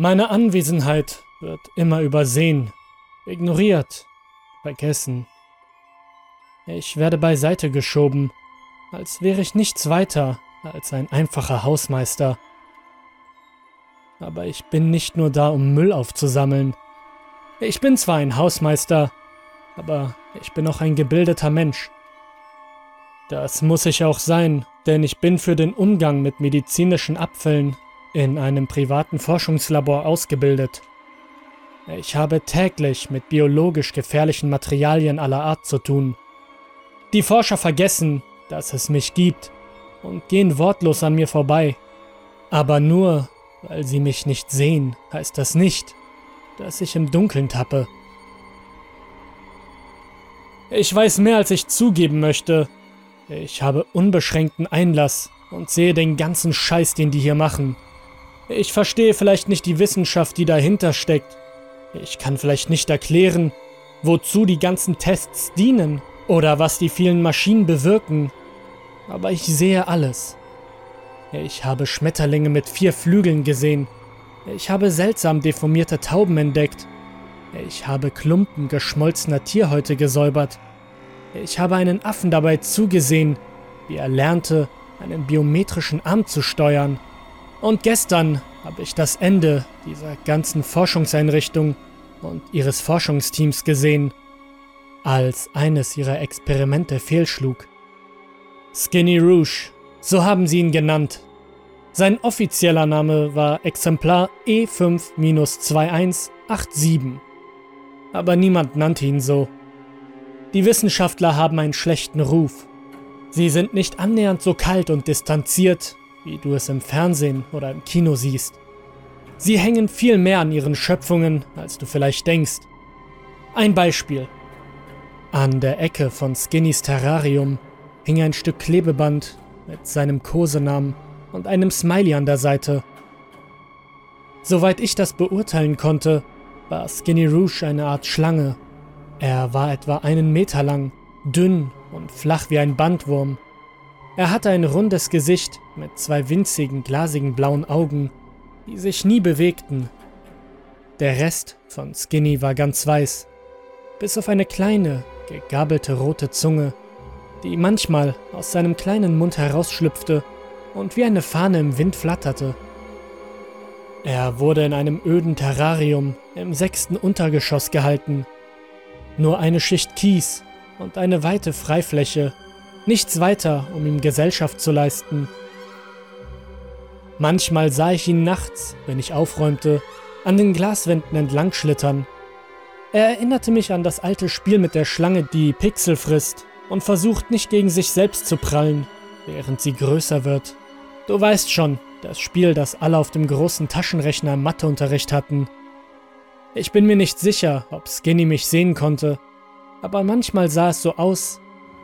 Meine Anwesenheit wird immer übersehen, ignoriert, vergessen. Ich werde beiseite geschoben, als wäre ich nichts weiter als ein einfacher Hausmeister. Aber ich bin nicht nur da, um Müll aufzusammeln. Ich bin zwar ein Hausmeister, aber ich bin auch ein gebildeter Mensch. Das muss ich auch sein, denn ich bin für den Umgang mit medizinischen Abfällen in einem privaten Forschungslabor ausgebildet. Ich habe täglich mit biologisch gefährlichen Materialien aller Art zu tun. Die Forscher vergessen, dass es mich gibt und gehen wortlos an mir vorbei. Aber nur, weil sie mich nicht sehen, heißt das nicht, dass ich im Dunkeln tappe. Ich weiß mehr, als ich zugeben möchte. Ich habe unbeschränkten Einlass und sehe den ganzen Scheiß, den die hier machen. Ich verstehe vielleicht nicht die Wissenschaft, die dahinter steckt. Ich kann vielleicht nicht erklären, wozu die ganzen Tests dienen oder was die vielen Maschinen bewirken. Aber ich sehe alles. Ich habe Schmetterlinge mit vier Flügeln gesehen. Ich habe seltsam deformierte Tauben entdeckt. Ich habe Klumpen geschmolzener Tierhäute gesäubert. Ich habe einen Affen dabei zugesehen, wie er lernte, einen biometrischen Arm zu steuern. Und gestern habe ich das Ende dieser ganzen Forschungseinrichtung und ihres Forschungsteams gesehen, als eines ihrer Experimente fehlschlug. Skinny Rouge, so haben sie ihn genannt. Sein offizieller Name war Exemplar E5-2187, aber niemand nannte ihn so. Die Wissenschaftler haben einen schlechten Ruf. Sie sind nicht annähernd so kalt und distanziert wie du es im Fernsehen oder im Kino siehst. Sie hängen viel mehr an ihren Schöpfungen, als du vielleicht denkst. Ein Beispiel. An der Ecke von Skinnys Terrarium hing ein Stück Klebeband mit seinem Kosenamen und einem Smiley an der Seite. Soweit ich das beurteilen konnte, war Skinny Rouge eine Art Schlange. Er war etwa einen Meter lang, dünn und flach wie ein Bandwurm er hatte ein rundes Gesicht mit zwei winzigen, glasigen blauen Augen, die sich nie bewegten. Der Rest von Skinny war ganz weiß, bis auf eine kleine, gegabelte rote Zunge, die manchmal aus seinem kleinen Mund herausschlüpfte und wie eine Fahne im Wind flatterte. Er wurde in einem öden Terrarium im sechsten Untergeschoss gehalten. Nur eine Schicht Kies und eine weite Freifläche Nichts weiter, um ihm Gesellschaft zu leisten. Manchmal sah ich ihn nachts, wenn ich aufräumte, an den Glaswänden entlang schlittern. Er erinnerte mich an das alte Spiel mit der Schlange, die Pixel frisst und versucht nicht gegen sich selbst zu prallen, während sie größer wird. Du weißt schon, das Spiel, das alle auf dem großen Taschenrechner im Matheunterricht hatten. Ich bin mir nicht sicher, ob Skinny mich sehen konnte, aber manchmal sah es so aus,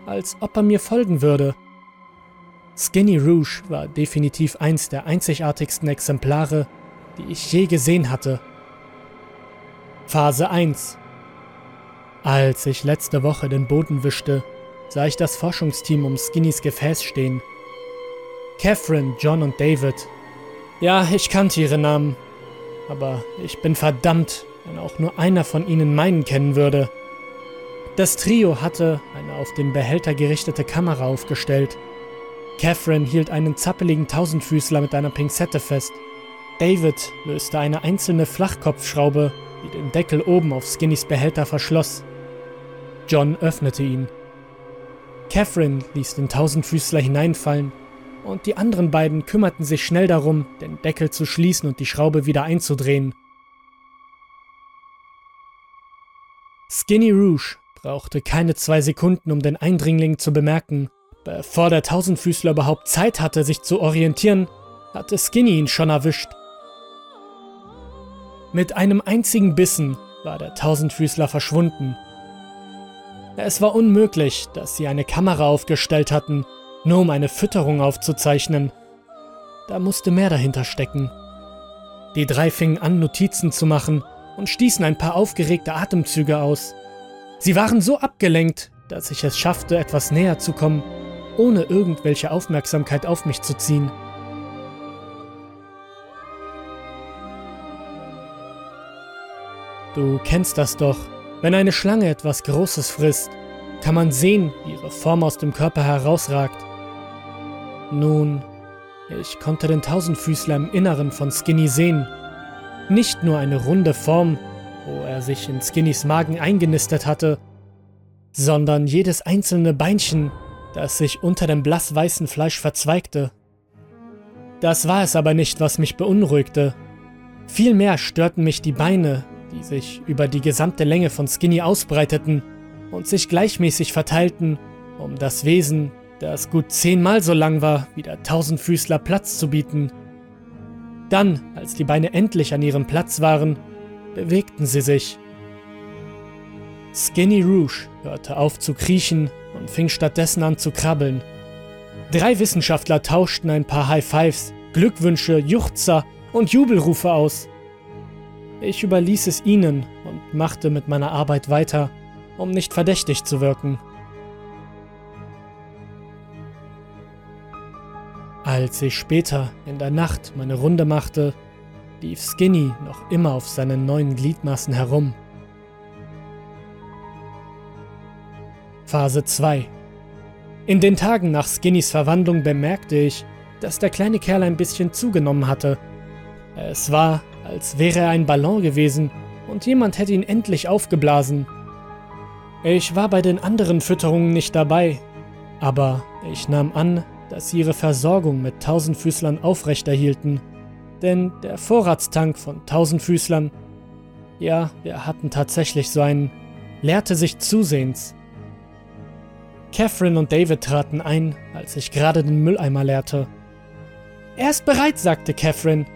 als ob er mir folgen würde. Skinny Rouge war definitiv eins der einzigartigsten Exemplare, die ich je gesehen hatte. Phase 1 Als ich letzte Woche den Boden wischte, sah ich das Forschungsteam um Skinnys Gefäß stehen. Catherine, John und David. Ja, ich kannte ihre Namen, aber ich bin verdammt, wenn auch nur einer von ihnen meinen kennen würde. Das Trio hatte eine auf den Behälter gerichtete Kamera aufgestellt. Catherine hielt einen zappeligen Tausendfüßler mit einer Pinzette fest. David löste eine einzelne Flachkopfschraube, die den Deckel oben auf Skinnys Behälter verschloss. John öffnete ihn. Catherine ließ den Tausendfüßler hineinfallen und die anderen beiden kümmerten sich schnell darum, den Deckel zu schließen und die Schraube wieder einzudrehen. Skinny Rouge brauchte keine zwei Sekunden, um den Eindringling zu bemerken. Bevor der Tausendfüßler überhaupt Zeit hatte, sich zu orientieren, hatte Skinny ihn schon erwischt. Mit einem einzigen Bissen war der Tausendfüßler verschwunden. Es war unmöglich, dass sie eine Kamera aufgestellt hatten, nur um eine Fütterung aufzuzeichnen. Da musste mehr dahinter stecken. Die drei fingen an, Notizen zu machen und stießen ein paar aufgeregte Atemzüge aus. Sie waren so abgelenkt, dass ich es schaffte, etwas näher zu kommen, ohne irgendwelche Aufmerksamkeit auf mich zu ziehen. Du kennst das doch. Wenn eine Schlange etwas Großes frisst, kann man sehen, wie ihre Form aus dem Körper herausragt. Nun, ich konnte den Tausendfüßler im Inneren von Skinny sehen. Nicht nur eine runde Form, wo er sich in Skinnys Magen eingenistet hatte, sondern jedes einzelne Beinchen, das sich unter dem blassweißen Fleisch verzweigte. Das war es aber nicht, was mich beunruhigte. Vielmehr störten mich die Beine, die sich über die gesamte Länge von Skinny ausbreiteten und sich gleichmäßig verteilten, um das Wesen, das gut zehnmal so lang war wie der Tausendfüßler, Platz zu bieten. Dann, als die Beine endlich an ihrem Platz waren, bewegten sie sich. Skinny Rouge hörte auf zu kriechen und fing stattdessen an zu krabbeln. Drei Wissenschaftler tauschten ein paar High Fives, Glückwünsche, Juchzer und Jubelrufe aus. Ich überließ es ihnen und machte mit meiner Arbeit weiter, um nicht verdächtig zu wirken. Als ich später in der Nacht meine Runde machte, lief Skinny noch immer auf seinen neuen Gliedmaßen herum. Phase 2 In den Tagen nach Skinnys Verwandlung bemerkte ich, dass der kleine Kerl ein bisschen zugenommen hatte. Es war, als wäre er ein Ballon gewesen und jemand hätte ihn endlich aufgeblasen. Ich war bei den anderen Fütterungen nicht dabei, aber ich nahm an, dass sie ihre Versorgung mit Tausendfüßlern aufrechterhielten, denn der Vorratstank von Tausendfüßlern, ja, wir hatten tatsächlich so einen, leerte sich zusehends. Catherine und David traten ein, als ich gerade den Mülleimer leerte. Er ist bereit, sagte Catherine.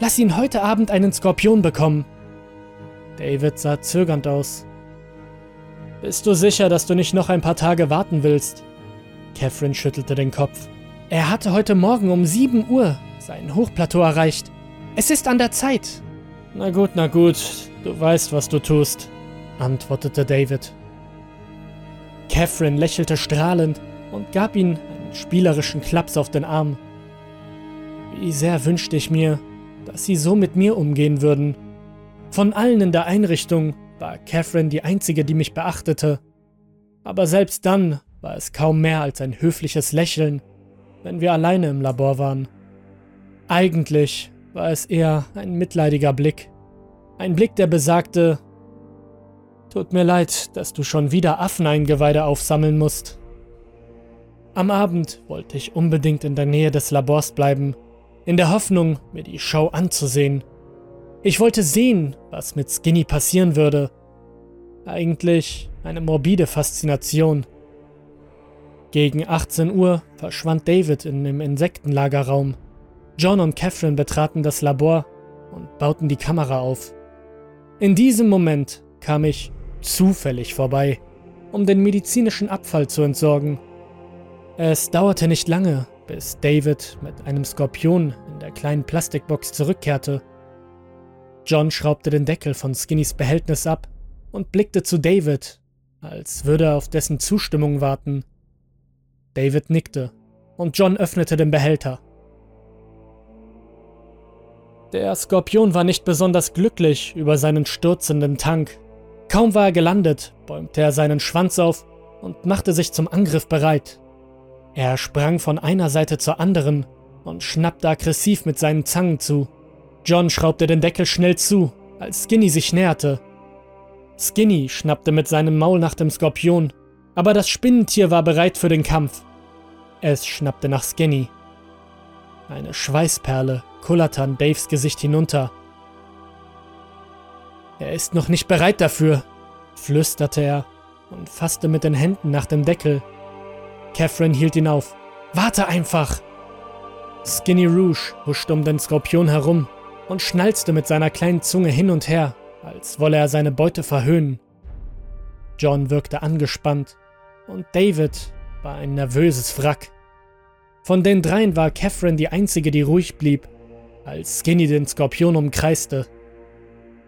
Lass ihn heute Abend einen Skorpion bekommen. David sah zögernd aus. Bist du sicher, dass du nicht noch ein paar Tage warten willst? Catherine schüttelte den Kopf. Er hatte heute Morgen um 7 Uhr sein Hochplateau erreicht. Es ist an der Zeit. Na gut, na gut, du weißt, was du tust, antwortete David. Catherine lächelte strahlend und gab ihm einen spielerischen Klaps auf den Arm. Wie sehr wünschte ich mir, dass sie so mit mir umgehen würden. Von allen in der Einrichtung war Catherine die einzige, die mich beachtete. Aber selbst dann war es kaum mehr als ein höfliches Lächeln, wenn wir alleine im Labor waren. Eigentlich war es eher ein mitleidiger Blick. Ein Blick, der besagte, Tut mir leid, dass du schon wieder Affeneingeweide aufsammeln musst. Am Abend wollte ich unbedingt in der Nähe des Labors bleiben, in der Hoffnung, mir die Show anzusehen. Ich wollte sehen, was mit Skinny passieren würde. Eigentlich eine morbide Faszination. Gegen 18 Uhr verschwand David in dem Insektenlagerraum. John und Catherine betraten das Labor und bauten die Kamera auf. In diesem Moment kam ich zufällig vorbei, um den medizinischen Abfall zu entsorgen. Es dauerte nicht lange, bis David mit einem Skorpion in der kleinen Plastikbox zurückkehrte. John schraubte den Deckel von Skinnys Behältnis ab und blickte zu David, als würde er auf dessen Zustimmung warten. David nickte und John öffnete den Behälter. Der Skorpion war nicht besonders glücklich über seinen stürzenden Tank. Kaum war er gelandet, bäumte er seinen Schwanz auf und machte sich zum Angriff bereit. Er sprang von einer Seite zur anderen und schnappte aggressiv mit seinen Zangen zu. John schraubte den Deckel schnell zu, als Skinny sich näherte. Skinny schnappte mit seinem Maul nach dem Skorpion, aber das Spinnentier war bereit für den Kampf. Es schnappte nach Skinny. Eine Schweißperle kullerte an Daves Gesicht hinunter. Er ist noch nicht bereit dafür, flüsterte er und fasste mit den Händen nach dem Deckel. Catherine hielt ihn auf. Warte einfach! Skinny Rouge huschte um den Skorpion herum und schnalzte mit seiner kleinen Zunge hin und her, als wolle er seine Beute verhöhnen. John wirkte angespannt und David war ein nervöses Wrack. Von den dreien war Catherine die einzige, die ruhig blieb, als Skinny den Skorpion umkreiste.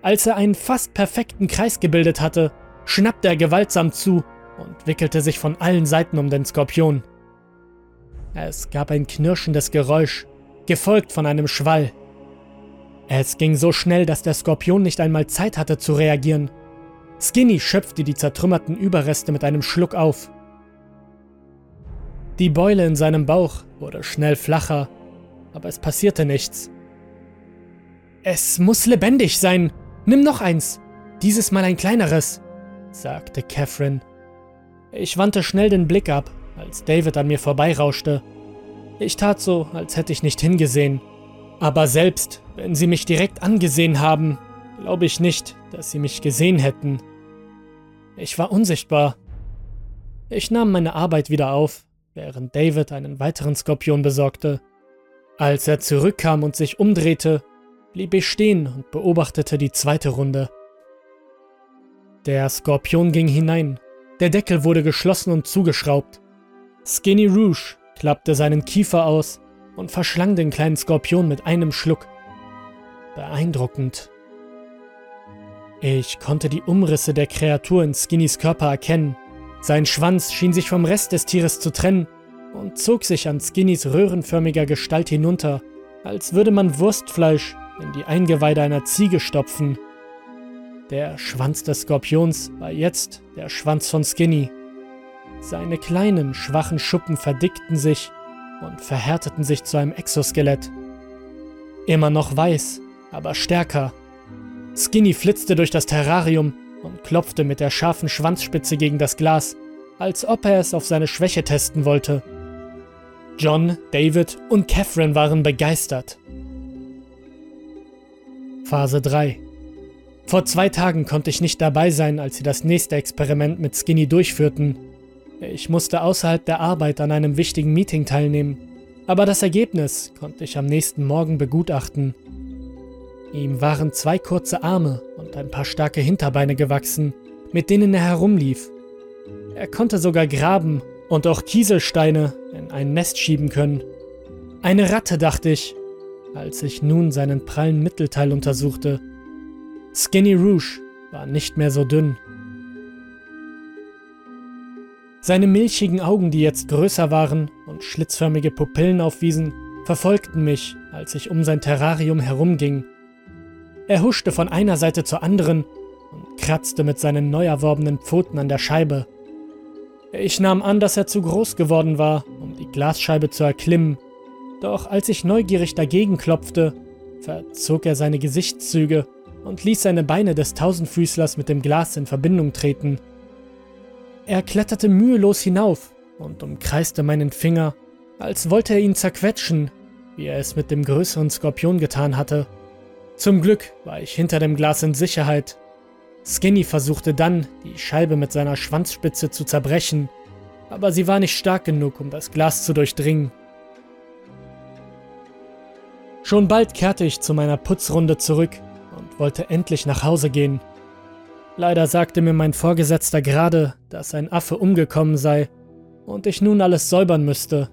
Als er einen fast perfekten Kreis gebildet hatte, schnappte er gewaltsam zu und wickelte sich von allen Seiten um den Skorpion. Es gab ein knirschendes Geräusch, gefolgt von einem Schwall. Es ging so schnell, dass der Skorpion nicht einmal Zeit hatte zu reagieren. Skinny schöpfte die zertrümmerten Überreste mit einem Schluck auf. Die Beule in seinem Bauch wurde schnell flacher, aber es passierte nichts. Es muss lebendig sein. Nimm noch eins. Dieses Mal ein kleineres, sagte Catherine. Ich wandte schnell den Blick ab, als David an mir vorbeirauschte. Ich tat so, als hätte ich nicht hingesehen. Aber selbst, wenn sie mich direkt angesehen haben, glaube ich nicht, dass sie mich gesehen hätten. Ich war unsichtbar. Ich nahm meine Arbeit wieder auf, während David einen weiteren Skorpion besorgte. Als er zurückkam und sich umdrehte, blieb ich stehen und beobachtete die zweite Runde. Der Skorpion ging hinein. Der Deckel wurde geschlossen und zugeschraubt. Skinny Rouge klappte seinen Kiefer aus und verschlang den kleinen Skorpion mit einem Schluck. Beeindruckend. Ich konnte die Umrisse der Kreatur in Skinnys Körper erkennen. Sein Schwanz schien sich vom Rest des Tieres zu trennen und zog sich an Skinnys röhrenförmiger Gestalt hinunter, als würde man Wurstfleisch in die Eingeweide einer Ziege stopfen. Der Schwanz des Skorpions war jetzt der Schwanz von Skinny. Seine kleinen, schwachen Schuppen verdickten sich und verhärteten sich zu einem Exoskelett. Immer noch weiß, aber stärker. Skinny flitzte durch das Terrarium und klopfte mit der scharfen Schwanzspitze gegen das Glas, als ob er es auf seine Schwäche testen wollte. John, David und Catherine waren begeistert. Phase 3 Vor zwei Tagen konnte ich nicht dabei sein, als sie das nächste Experiment mit Skinny durchführten. Ich musste außerhalb der Arbeit an einem wichtigen Meeting teilnehmen, aber das Ergebnis konnte ich am nächsten Morgen begutachten. Ihm waren zwei kurze Arme und ein paar starke Hinterbeine gewachsen, mit denen er herumlief. Er konnte sogar graben und auch Kieselsteine in ein Nest schieben können. Eine Ratte, dachte ich, als ich nun seinen prallen Mittelteil untersuchte. Skinny Rouge war nicht mehr so dünn. Seine milchigen Augen, die jetzt größer waren und schlitzförmige Pupillen aufwiesen, verfolgten mich, als ich um sein Terrarium herumging. Er huschte von einer Seite zur anderen und kratzte mit seinen neu erworbenen Pfoten an der Scheibe. Ich nahm an, dass er zu groß geworden war, um die Glasscheibe zu erklimmen, doch als ich neugierig dagegen klopfte, verzog er seine Gesichtszüge und ließ seine Beine des Tausendfüßlers mit dem Glas in Verbindung treten. Er kletterte mühelos hinauf und umkreiste meinen Finger, als wollte er ihn zerquetschen, wie er es mit dem größeren Skorpion getan hatte. Zum Glück war ich hinter dem Glas in Sicherheit. Skinny versuchte dann, die Scheibe mit seiner Schwanzspitze zu zerbrechen, aber sie war nicht stark genug, um das Glas zu durchdringen. Schon bald kehrte ich zu meiner Putzrunde zurück und wollte endlich nach Hause gehen. Leider sagte mir mein Vorgesetzter gerade, dass ein Affe umgekommen sei und ich nun alles säubern müsste.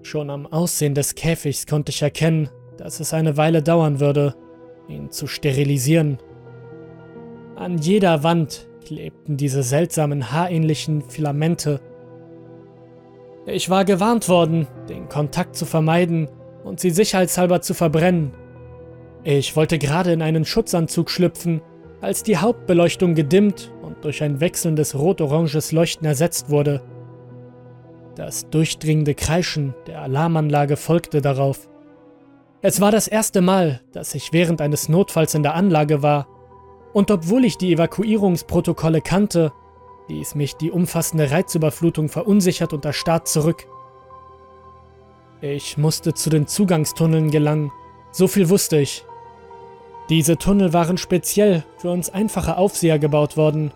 Schon am Aussehen des Käfigs konnte ich erkennen, dass es eine Weile dauern würde, ihn zu sterilisieren. An jeder Wand klebten diese seltsamen haarähnlichen Filamente. Ich war gewarnt worden, den Kontakt zu vermeiden und sie sicherheitshalber zu verbrennen. Ich wollte gerade in einen Schutzanzug schlüpfen, als die Hauptbeleuchtung gedimmt und durch ein wechselndes rot-oranges Leuchten ersetzt wurde. Das durchdringende Kreischen der Alarmanlage folgte darauf. Es war das erste Mal, dass ich während eines Notfalls in der Anlage war, und obwohl ich die Evakuierungsprotokolle kannte, ließ mich die umfassende Reizüberflutung verunsichert und erstarrt zurück. Ich musste zu den Zugangstunneln gelangen, so viel wusste ich. Diese Tunnel waren speziell für uns einfache Aufseher gebaut worden,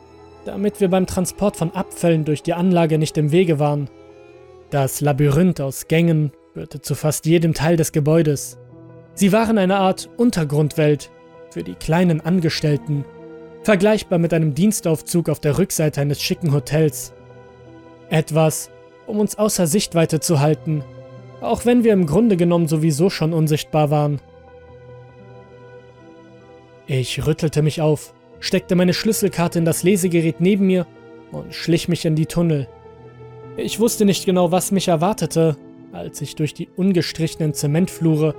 damit wir beim Transport von Abfällen durch die Anlage nicht im Wege waren. Das Labyrinth aus Gängen führte zu fast jedem Teil des Gebäudes. Sie waren eine Art Untergrundwelt für die kleinen Angestellten, vergleichbar mit einem Dienstaufzug auf der Rückseite eines schicken Hotels. Etwas, um uns außer Sichtweite zu halten auch wenn wir im Grunde genommen sowieso schon unsichtbar waren. Ich rüttelte mich auf, steckte meine Schlüsselkarte in das Lesegerät neben mir und schlich mich in die Tunnel. Ich wusste nicht genau, was mich erwartete, als ich durch die ungestrichenen Zementflure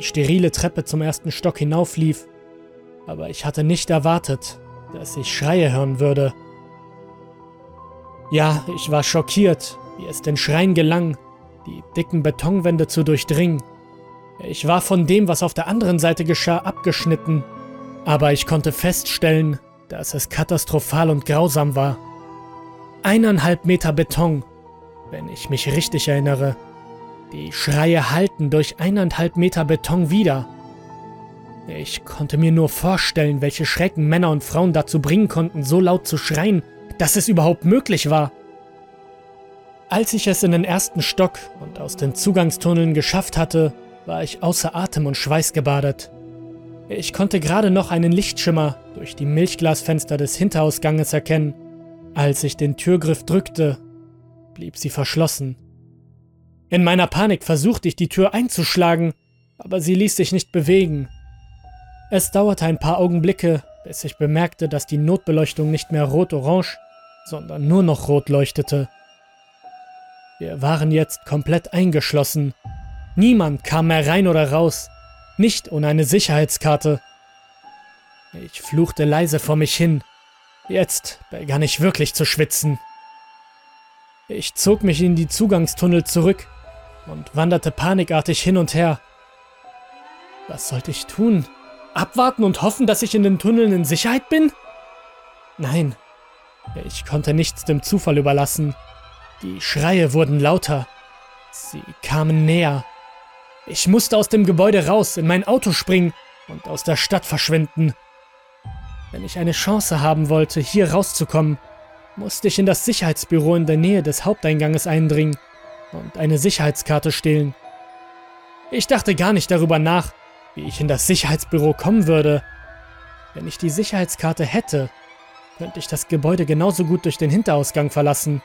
die sterile Treppe zum ersten Stock hinauflief, aber ich hatte nicht erwartet, dass ich Schreie hören würde. Ja, ich war schockiert, wie es den Schreien gelang, die dicken Betonwände zu durchdringen. Ich war von dem, was auf der anderen Seite geschah, abgeschnitten, aber ich konnte feststellen, dass es katastrophal und grausam war. Eineinhalb Meter Beton, wenn ich mich richtig erinnere. Die Schreie halten durch eineinhalb Meter Beton wieder. Ich konnte mir nur vorstellen, welche Schrecken Männer und Frauen dazu bringen konnten, so laut zu schreien, dass es überhaupt möglich war. Als ich es in den ersten Stock und aus den Zugangstunneln geschafft hatte, war ich außer Atem und schweißgebadet. Ich konnte gerade noch einen Lichtschimmer durch die Milchglasfenster des Hinterausganges erkennen. Als ich den Türgriff drückte, blieb sie verschlossen. In meiner Panik versuchte ich die Tür einzuschlagen, aber sie ließ sich nicht bewegen. Es dauerte ein paar Augenblicke, bis ich bemerkte, dass die Notbeleuchtung nicht mehr rot-orange, sondern nur noch rot leuchtete. Wir waren jetzt komplett eingeschlossen. Niemand kam mehr rein oder raus, nicht ohne eine Sicherheitskarte. Ich fluchte leise vor mich hin. Jetzt begann ich wirklich zu schwitzen. Ich zog mich in die Zugangstunnel zurück und wanderte panikartig hin und her. Was sollte ich tun? Abwarten und hoffen, dass ich in den Tunneln in Sicherheit bin? Nein, ich konnte nichts dem Zufall überlassen. Die Schreie wurden lauter. Sie kamen näher. Ich musste aus dem Gebäude raus, in mein Auto springen und aus der Stadt verschwinden. Wenn ich eine Chance haben wollte, hier rauszukommen, musste ich in das Sicherheitsbüro in der Nähe des Haupteinganges eindringen und eine Sicherheitskarte stehlen. Ich dachte gar nicht darüber nach, wie ich in das Sicherheitsbüro kommen würde. Wenn ich die Sicherheitskarte hätte, könnte ich das Gebäude genauso gut durch den Hinterausgang verlassen.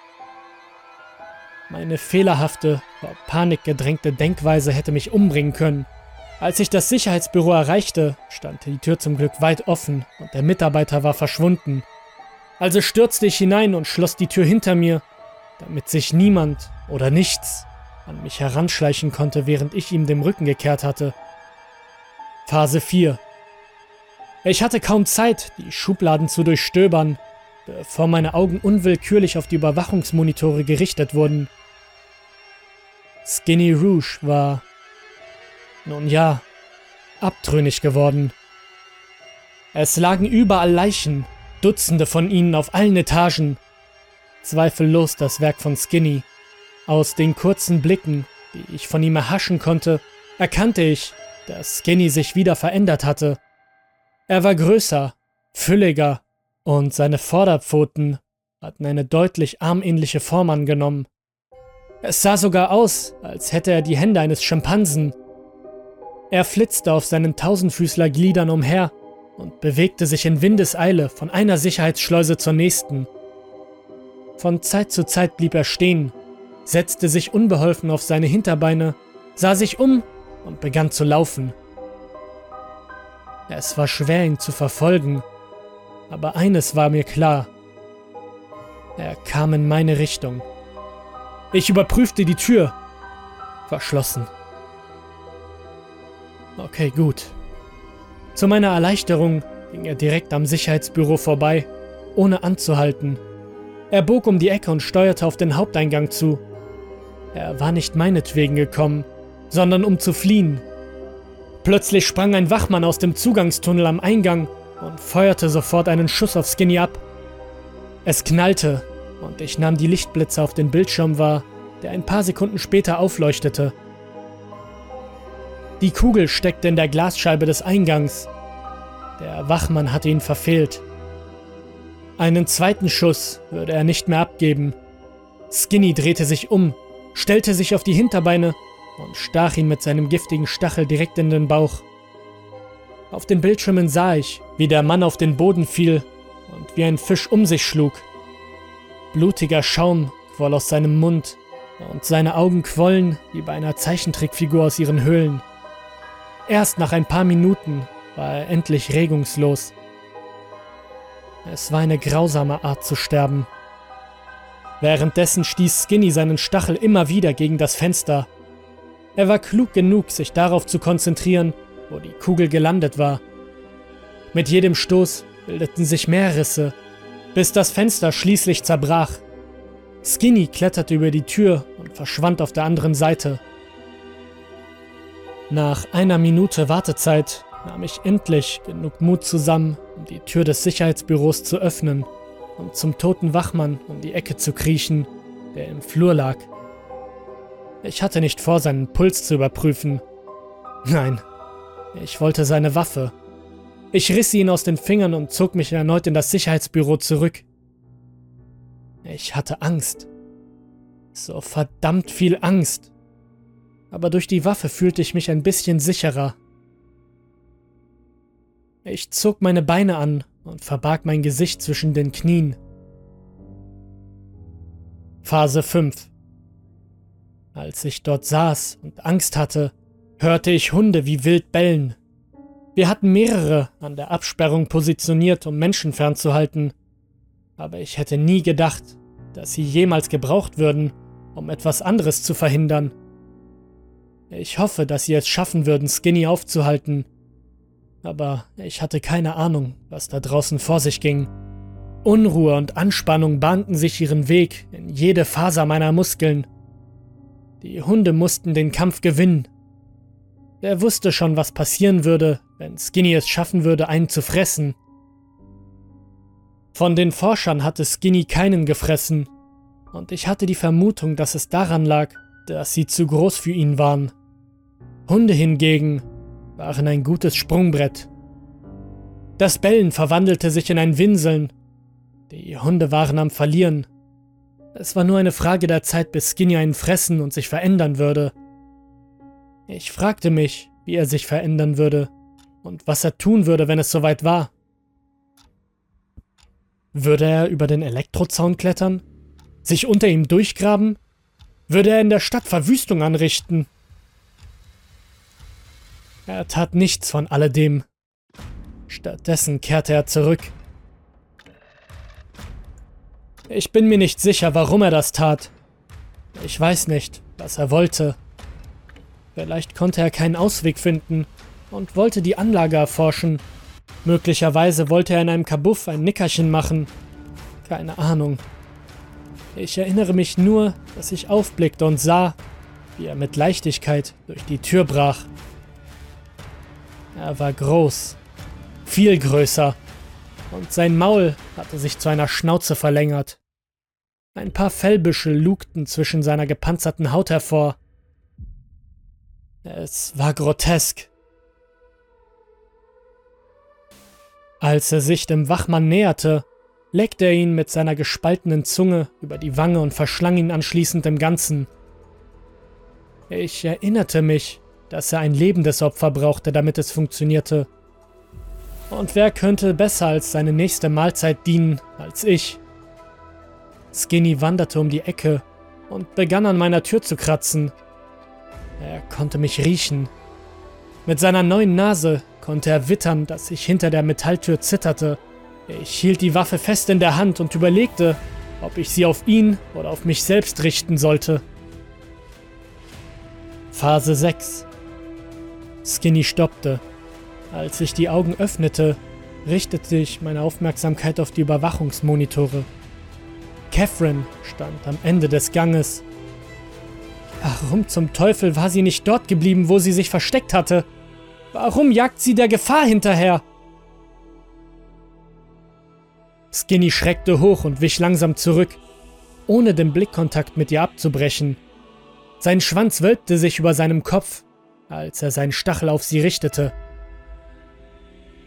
Meine fehlerhafte, vor Panik gedrängte Denkweise hätte mich umbringen können. Als ich das Sicherheitsbüro erreichte, stand die Tür zum Glück weit offen und der Mitarbeiter war verschwunden. Also stürzte ich hinein und schloss die Tür hinter mir, damit sich niemand oder nichts an mich heranschleichen konnte, während ich ihm den Rücken gekehrt hatte. Phase 4 Ich hatte kaum Zeit, die Schubladen zu durchstöbern, bevor meine Augen unwillkürlich auf die Überwachungsmonitore gerichtet wurden. Skinny Rouge war, nun ja, abtrünnig geworden. Es lagen überall Leichen, Dutzende von ihnen auf allen Etagen. Zweifellos das Werk von Skinny. Aus den kurzen Blicken, die ich von ihm erhaschen konnte, erkannte ich, dass Skinny sich wieder verändert hatte. Er war größer, fülliger und seine Vorderpfoten hatten eine deutlich armähnliche Form angenommen. Es sah sogar aus, als hätte er die Hände eines Schimpansen. Er flitzte auf seinen Tausendfüßlergliedern umher und bewegte sich in Windeseile von einer Sicherheitsschleuse zur nächsten. Von Zeit zu Zeit blieb er stehen, setzte sich unbeholfen auf seine Hinterbeine, sah sich um und begann zu laufen. Es war schwer, ihn zu verfolgen, aber eines war mir klar. Er kam in meine Richtung. Ich überprüfte die Tür. Verschlossen. Okay, gut. Zu meiner Erleichterung ging er direkt am Sicherheitsbüro vorbei, ohne anzuhalten. Er bog um die Ecke und steuerte auf den Haupteingang zu. Er war nicht meinetwegen gekommen, sondern um zu fliehen. Plötzlich sprang ein Wachmann aus dem Zugangstunnel am Eingang und feuerte sofort einen Schuss auf Skinny ab. Es knallte und ich nahm die Lichtblitze auf den Bildschirm wahr, der ein paar Sekunden später aufleuchtete. Die Kugel steckte in der Glasscheibe des Eingangs. Der Wachmann hatte ihn verfehlt. Einen zweiten Schuss würde er nicht mehr abgeben. Skinny drehte sich um, stellte sich auf die Hinterbeine und stach ihn mit seinem giftigen Stachel direkt in den Bauch. Auf den Bildschirmen sah ich, wie der Mann auf den Boden fiel und wie ein Fisch um sich schlug. Blutiger Schaum quoll aus seinem Mund und seine Augen quollen wie bei einer Zeichentrickfigur aus ihren Höhlen. Erst nach ein paar Minuten war er endlich regungslos. Es war eine grausame Art zu sterben. Währenddessen stieß Skinny seinen Stachel immer wieder gegen das Fenster Er war klug genug, sich darauf zu konzentrieren, wo die Kugel gelandet war. Mit jedem Stoß bildeten sich mehr Risse, bis das Fenster schließlich zerbrach. Skinny kletterte über die Tür und verschwand auf der anderen Seite. Nach einer Minute Wartezeit nahm ich endlich genug Mut zusammen, um die Tür des Sicherheitsbüros zu öffnen und zum toten Wachmann um die Ecke zu kriechen, der im Flur lag. Ich hatte nicht vor, seinen Puls zu überprüfen. Nein, ich wollte seine Waffe. Ich riss sie ihn aus den Fingern und zog mich erneut in das Sicherheitsbüro zurück. Ich hatte Angst. So verdammt viel Angst. Aber durch die Waffe fühlte ich mich ein bisschen sicherer. Ich zog meine Beine an und verbarg mein Gesicht zwischen den Knien. Phase 5 Als ich dort saß und Angst hatte, hörte ich Hunde wie wild bellen. Wir hatten mehrere an der Absperrung positioniert, um Menschen fernzuhalten aber ich hätte nie gedacht, dass sie jemals gebraucht würden, um etwas anderes zu verhindern. Ich hoffe, dass sie es schaffen würden, Skinny aufzuhalten, aber ich hatte keine Ahnung, was da draußen vor sich ging. Unruhe und Anspannung bahnten sich ihren Weg in jede Faser meiner Muskeln. Die Hunde mussten den Kampf gewinnen. Wer wusste schon, was passieren würde, wenn Skinny es schaffen würde, einen zu fressen. Von den Forschern hatte Skinny keinen gefressen, und ich hatte die Vermutung, dass es daran lag, dass sie zu groß für ihn waren. Hunde hingegen waren ein gutes Sprungbrett. Das Bellen verwandelte sich in ein Winseln. Die Hunde waren am Verlieren. Es war nur eine Frage der Zeit, bis Skinny einen fressen und sich verändern würde. Ich fragte mich, wie er sich verändern würde und was er tun würde, wenn es soweit war. Würde er über den Elektrozaun klettern? Sich unter ihm durchgraben? Würde er in der Stadt Verwüstung anrichten? Er tat nichts von alledem. Stattdessen kehrte er zurück. Ich bin mir nicht sicher, warum er das tat. Ich weiß nicht, was er wollte. Vielleicht konnte er keinen Ausweg finden und wollte die Anlage erforschen, Möglicherweise wollte er in einem Kabuff ein Nickerchen machen. Keine Ahnung. Ich erinnere mich nur, dass ich aufblickte und sah, wie er mit Leichtigkeit durch die Tür brach. Er war groß, viel größer, und sein Maul hatte sich zu einer Schnauze verlängert. Ein paar Fellbüschel lugten zwischen seiner gepanzerten Haut hervor. Es war grotesk. Als er sich dem Wachmann näherte, leckte er ihn mit seiner gespaltenen Zunge über die Wange und verschlang ihn anschließend im Ganzen. Ich erinnerte mich, dass er ein lebendes Opfer brauchte, damit es funktionierte. Und wer könnte besser als seine nächste Mahlzeit dienen als ich? Skinny wanderte um die Ecke und begann an meiner Tür zu kratzen. Er konnte mich riechen. Mit seiner neuen Nase konnte er wittern, dass ich hinter der Metalltür zitterte. Ich hielt die Waffe fest in der Hand und überlegte, ob ich sie auf ihn oder auf mich selbst richten sollte. Phase 6 Skinny stoppte. Als ich die Augen öffnete, richtete ich meine Aufmerksamkeit auf die Überwachungsmonitore. Catherine stand am Ende des Ganges. Warum zum Teufel war sie nicht dort geblieben, wo sie sich versteckt hatte? Warum jagt sie der Gefahr hinterher? Skinny schreckte hoch und wich langsam zurück, ohne den Blickkontakt mit ihr abzubrechen. Sein Schwanz wölbte sich über seinem Kopf, als er seinen Stachel auf sie richtete.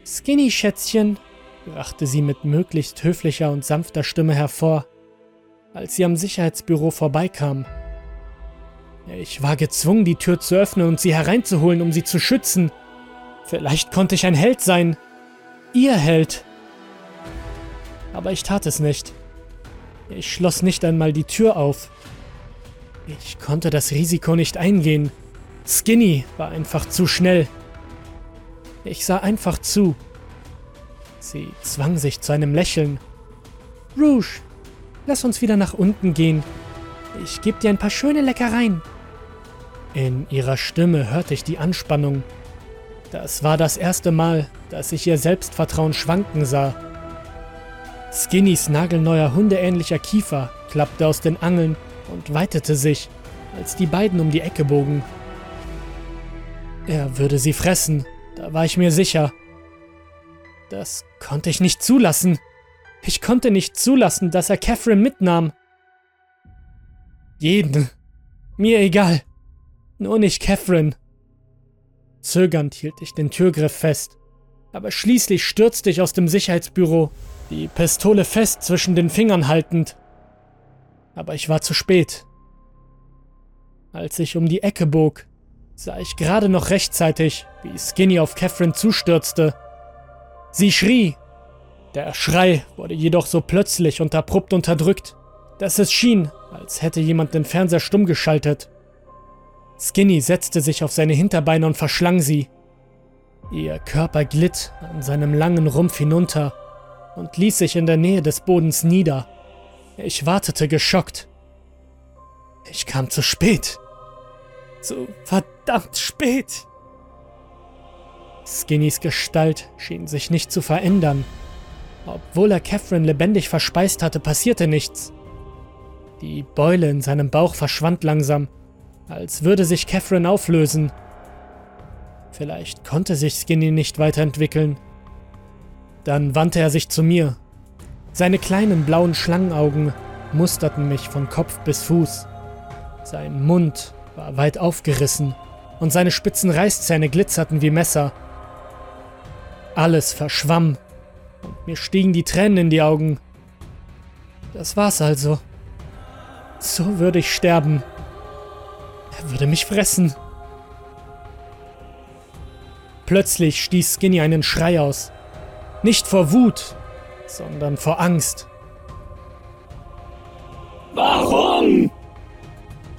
Skinny, Schätzchen, brachte sie mit möglichst höflicher und sanfter Stimme hervor, als sie am Sicherheitsbüro vorbeikam. Ich war gezwungen, die Tür zu öffnen und sie hereinzuholen, um sie zu schützen. Vielleicht konnte ich ein Held sein. Ihr Held. Aber ich tat es nicht. Ich schloss nicht einmal die Tür auf. Ich konnte das Risiko nicht eingehen. Skinny war einfach zu schnell. Ich sah einfach zu. Sie zwang sich zu einem Lächeln. Rouge, lass uns wieder nach unten gehen. Ich gebe dir ein paar schöne Leckereien. In ihrer Stimme hörte ich die Anspannung. Das war das erste Mal, dass ich ihr Selbstvertrauen schwanken sah. Skinnys nagelneuer hundeähnlicher Kiefer klappte aus den Angeln und weitete sich, als die beiden um die Ecke bogen. Er würde sie fressen, da war ich mir sicher. Das konnte ich nicht zulassen. Ich konnte nicht zulassen, dass er Catherine mitnahm. Jeden. Mir egal. Nur nicht Catherine. Zögernd hielt ich den Türgriff fest, aber schließlich stürzte ich aus dem Sicherheitsbüro, die Pistole fest zwischen den Fingern haltend. Aber ich war zu spät. Als ich um die Ecke bog, sah ich gerade noch rechtzeitig, wie Skinny auf Catherine zustürzte. Sie schrie. Der Schrei wurde jedoch so plötzlich und abrupt unterdrückt, dass es schien, als hätte jemand den Fernseher stumm geschaltet. Skinny setzte sich auf seine Hinterbeine und verschlang sie. Ihr Körper glitt an seinem langen Rumpf hinunter und ließ sich in der Nähe des Bodens nieder. Ich wartete geschockt. Ich kam zu spät. Zu verdammt spät. Skinnys Gestalt schien sich nicht zu verändern. Obwohl er Catherine lebendig verspeist hatte, passierte nichts. Die Beule in seinem Bauch verschwand langsam, als würde sich Catherine auflösen. Vielleicht konnte sich Skinny nicht weiterentwickeln. Dann wandte er sich zu mir. Seine kleinen blauen Schlangenaugen musterten mich von Kopf bis Fuß. Sein Mund war weit aufgerissen und seine spitzen Reißzähne glitzerten wie Messer. Alles verschwamm und mir stiegen die Tränen in die Augen. Das war's also. So würde ich sterben. Er würde mich fressen. Plötzlich stieß Skinny einen Schrei aus. Nicht vor Wut, sondern vor Angst. Warum?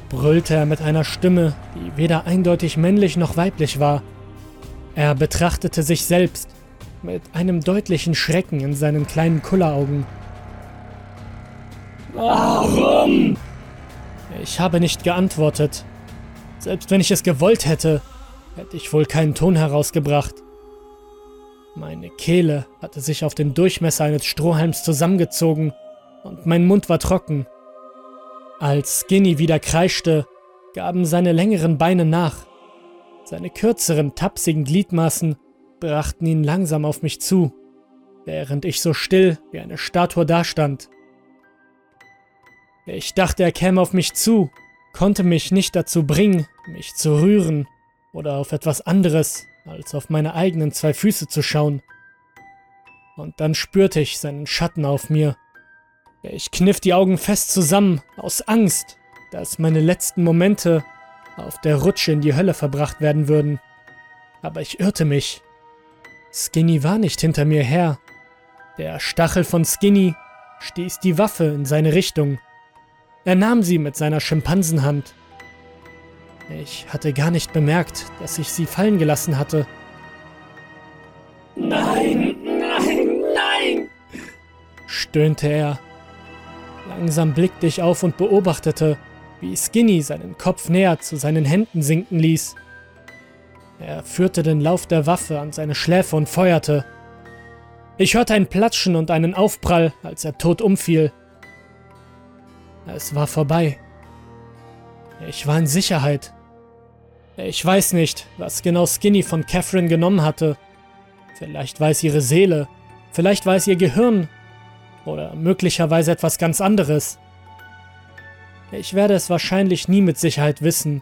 Brüllte er mit einer Stimme, die weder eindeutig männlich noch weiblich war. Er betrachtete sich selbst mit einem deutlichen Schrecken in seinen kleinen Kulleraugen. Warum? Ich habe nicht geantwortet. Selbst wenn ich es gewollt hätte, hätte ich wohl keinen Ton herausgebracht. Meine Kehle hatte sich auf den Durchmesser eines Strohhalms zusammengezogen und mein Mund war trocken. Als Skinny wieder kreischte, gaben seine längeren Beine nach. Seine kürzeren, tapsigen Gliedmaßen brachten ihn langsam auf mich zu, während ich so still wie eine Statue dastand. Ich dachte, er käme auf mich zu, konnte mich nicht dazu bringen, mich zu rühren oder auf etwas anderes als auf meine eigenen zwei Füße zu schauen. Und dann spürte ich seinen Schatten auf mir. Ich kniff die Augen fest zusammen, aus Angst, dass meine letzten Momente auf der Rutsche in die Hölle verbracht werden würden. Aber ich irrte mich. Skinny war nicht hinter mir her. Der Stachel von Skinny stieß die Waffe in seine Richtung. Er nahm sie mit seiner Schimpansenhand. Ich hatte gar nicht bemerkt, dass ich sie fallen gelassen hatte. Nein, nein, nein! stöhnte er. Langsam blickte ich auf und beobachtete, wie Skinny seinen Kopf näher zu seinen Händen sinken ließ. Er führte den Lauf der Waffe an seine Schläfe und feuerte. Ich hörte ein Platschen und einen Aufprall, als er tot umfiel. Es war vorbei. Ich war in Sicherheit. Ich weiß nicht, was genau Skinny von Catherine genommen hatte. Vielleicht war es ihre Seele, vielleicht war es ihr Gehirn oder möglicherweise etwas ganz anderes. Ich werde es wahrscheinlich nie mit Sicherheit wissen.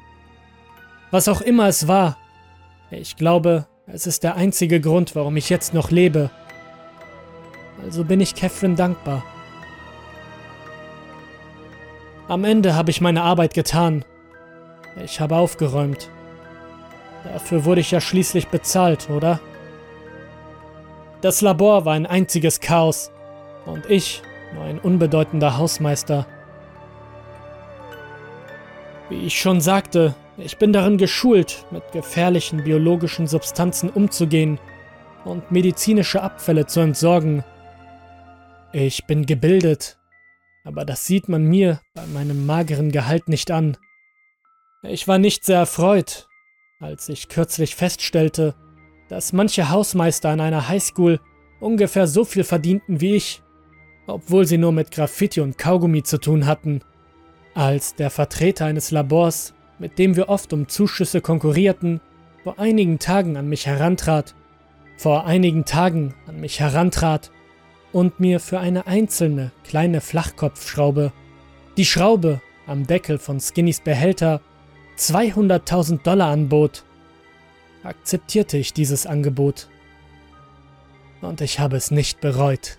Was auch immer es war, ich glaube, es ist der einzige Grund, warum ich jetzt noch lebe. Also bin ich Catherine dankbar. Am Ende habe ich meine Arbeit getan. Ich habe aufgeräumt. Dafür wurde ich ja schließlich bezahlt, oder? Das Labor war ein einziges Chaos und ich nur ein unbedeutender Hausmeister. Wie ich schon sagte, ich bin darin geschult, mit gefährlichen biologischen Substanzen umzugehen und medizinische Abfälle zu entsorgen. Ich bin gebildet, aber das sieht man mir bei meinem mageren Gehalt nicht an. Ich war nicht sehr erfreut, als ich kürzlich feststellte, dass manche Hausmeister an einer Highschool ungefähr so viel verdienten wie ich, obwohl sie nur mit Graffiti und Kaugummi zu tun hatten. Als der Vertreter eines Labors, mit dem wir oft um Zuschüsse konkurrierten, vor einigen Tagen an mich herantrat, vor einigen Tagen an mich herantrat und mir für eine einzelne kleine Flachkopfschraube, die Schraube am Deckel von Skinnys Behälter, 200.000 Dollar anbot, akzeptierte ich dieses Angebot. Und ich habe es nicht bereut.